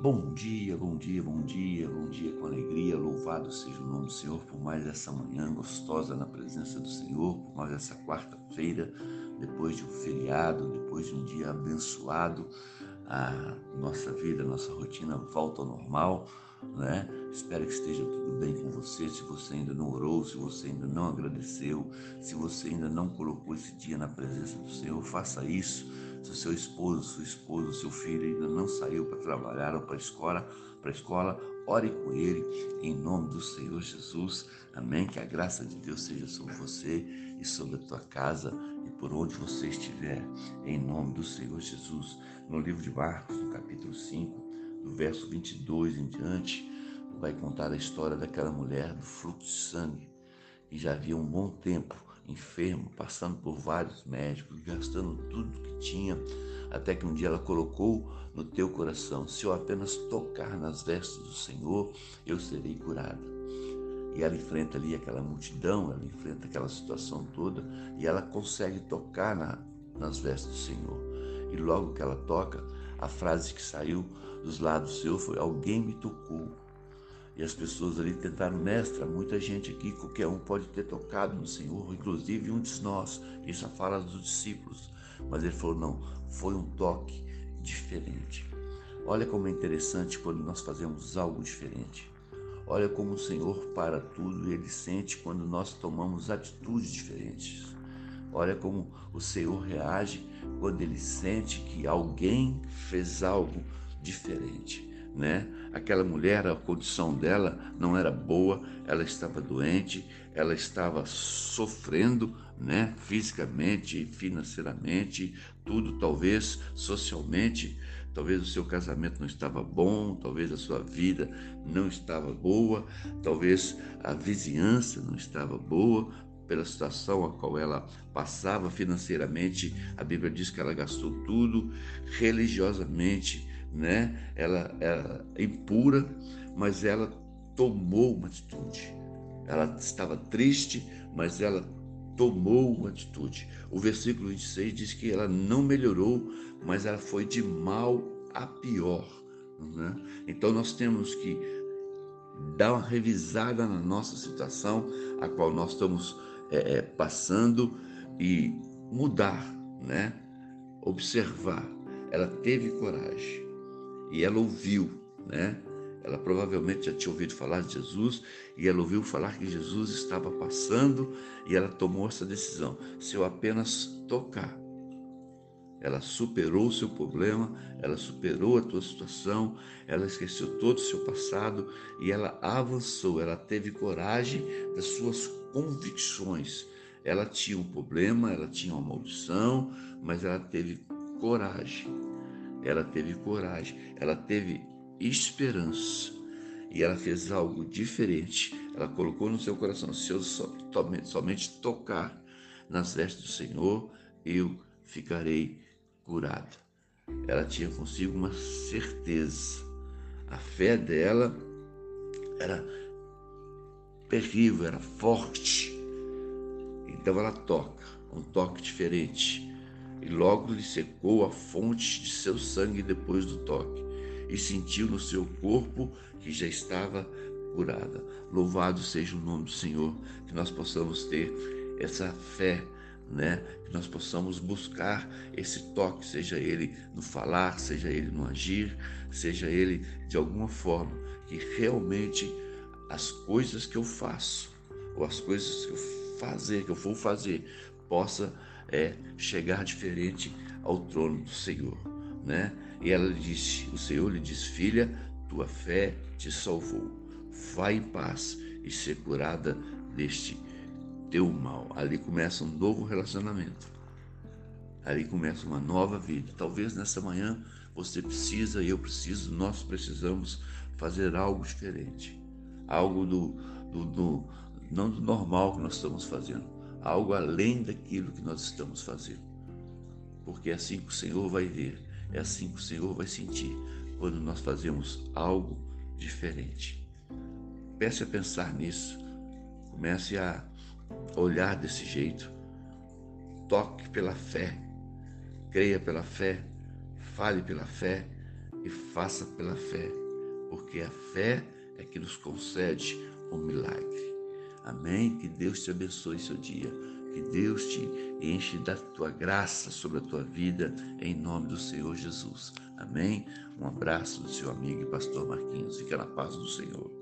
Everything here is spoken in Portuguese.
Bom dia, bom dia, bom dia, bom dia com alegria. Louvado seja o nome do Senhor por mais essa manhã gostosa na presença do Senhor, por mais essa quarta-feira, depois de um feriado, depois de um dia abençoado. A nossa vida, a nossa rotina volta ao normal, né? Espero que esteja tudo bem com você. Se você ainda não orou, se você ainda não agradeceu, se você ainda não colocou esse dia na presença do Senhor, faça isso se o seu esposo, sua esposa, seu filho ainda não saiu para trabalhar ou para a escola, para a escola, ore com ele em nome do Senhor Jesus. Amém. Que a graça de Deus seja sobre você e sobre a tua casa e por onde você estiver, em nome do Senhor Jesus. No livro de Marcos, no capítulo 5, do verso 22 em diante, vai contar a história daquela mulher do fluxo de sangue que já havia um bom tempo enfermo, passando por vários médicos, gastando tudo que tinha, até que um dia ela colocou no teu coração: se eu apenas tocar nas vestes do Senhor, eu serei curada. E ela enfrenta ali aquela multidão, ela enfrenta aquela situação toda e ela consegue tocar na, nas vestes do Senhor. E logo que ela toca, a frase que saiu dos do Senhor foi: Alguém me tocou. E as pessoas ali tentaram, mestra, muita gente aqui, qualquer um pode ter tocado no Senhor, inclusive um de nós. Isso a fala dos discípulos. Mas ele falou: não, foi um toque diferente. Olha como é interessante quando nós fazemos algo diferente. Olha como o Senhor para tudo e ele sente quando nós tomamos atitudes diferentes. Olha como o Senhor reage quando ele sente que alguém fez algo diferente né? Aquela mulher, a condição dela não era boa, ela estava doente, ela estava sofrendo, né? Fisicamente, financeiramente, tudo, talvez socialmente, talvez o seu casamento não estava bom, talvez a sua vida não estava boa, talvez a vizinhança não estava boa, pela situação a qual ela passava financeiramente, a Bíblia diz que ela gastou tudo, religiosamente né? Ela era impura, mas ela tomou uma atitude. Ela estava triste, mas ela tomou uma atitude. O versículo 26 diz que ela não melhorou, mas ela foi de mal a pior. Né? Então nós temos que dar uma revisada na nossa situação, a qual nós estamos é, é passando e mudar, né? Observar. Ela teve coragem e ela ouviu, né? Ela provavelmente já tinha ouvido falar de Jesus e ela ouviu falar que Jesus estava passando e ela tomou essa decisão. Se eu apenas tocar, ela superou o seu problema, ela superou a tua situação, ela esqueceu todo o seu passado e ela avançou, ela teve coragem das suas convicções. Ela tinha um problema, ela tinha uma maldição, mas ela teve coragem ela teve coragem, ela teve esperança e ela fez algo diferente. Ela colocou no seu coração: se eu somente, somente tocar nas vestes do Senhor, eu ficarei curada. Ela tinha consigo uma certeza. A fé dela era terrível, era forte. Então ela toca, um toque diferente e logo lhe secou a fonte de seu sangue depois do toque, e sentiu no seu corpo que já estava curada. Louvado seja o nome do Senhor, que nós possamos ter essa fé, né? Que nós possamos buscar esse toque, seja ele no falar, seja ele no agir, seja ele de alguma forma, que realmente as coisas que eu faço, ou as coisas que eu fazer, que eu vou fazer, possa é, chegar diferente ao trono do Senhor, né? E ela disse, o Senhor lhe disse, filha, tua fé te salvou. Vai em paz e ser curada deste teu mal. Ali começa um novo relacionamento. Ali começa uma nova vida. Talvez nessa manhã você precisa eu preciso, nós precisamos fazer algo diferente. Algo do, do, do não do normal que nós estamos fazendo algo além daquilo que nós estamos fazendo. Porque é assim que o Senhor vai ver, é assim que o Senhor vai sentir quando nós fazemos algo diferente. Comece a pensar nisso, comece a olhar desse jeito, toque pela fé, creia pela fé, fale pela fé e faça pela fé, porque a fé é que nos concede o um milagre. Amém? Que Deus te abençoe seu dia. Que Deus te enche da tua graça sobre a tua vida, em nome do Senhor Jesus. Amém? Um abraço do seu amigo e pastor Marquinhos. Fica na paz do Senhor.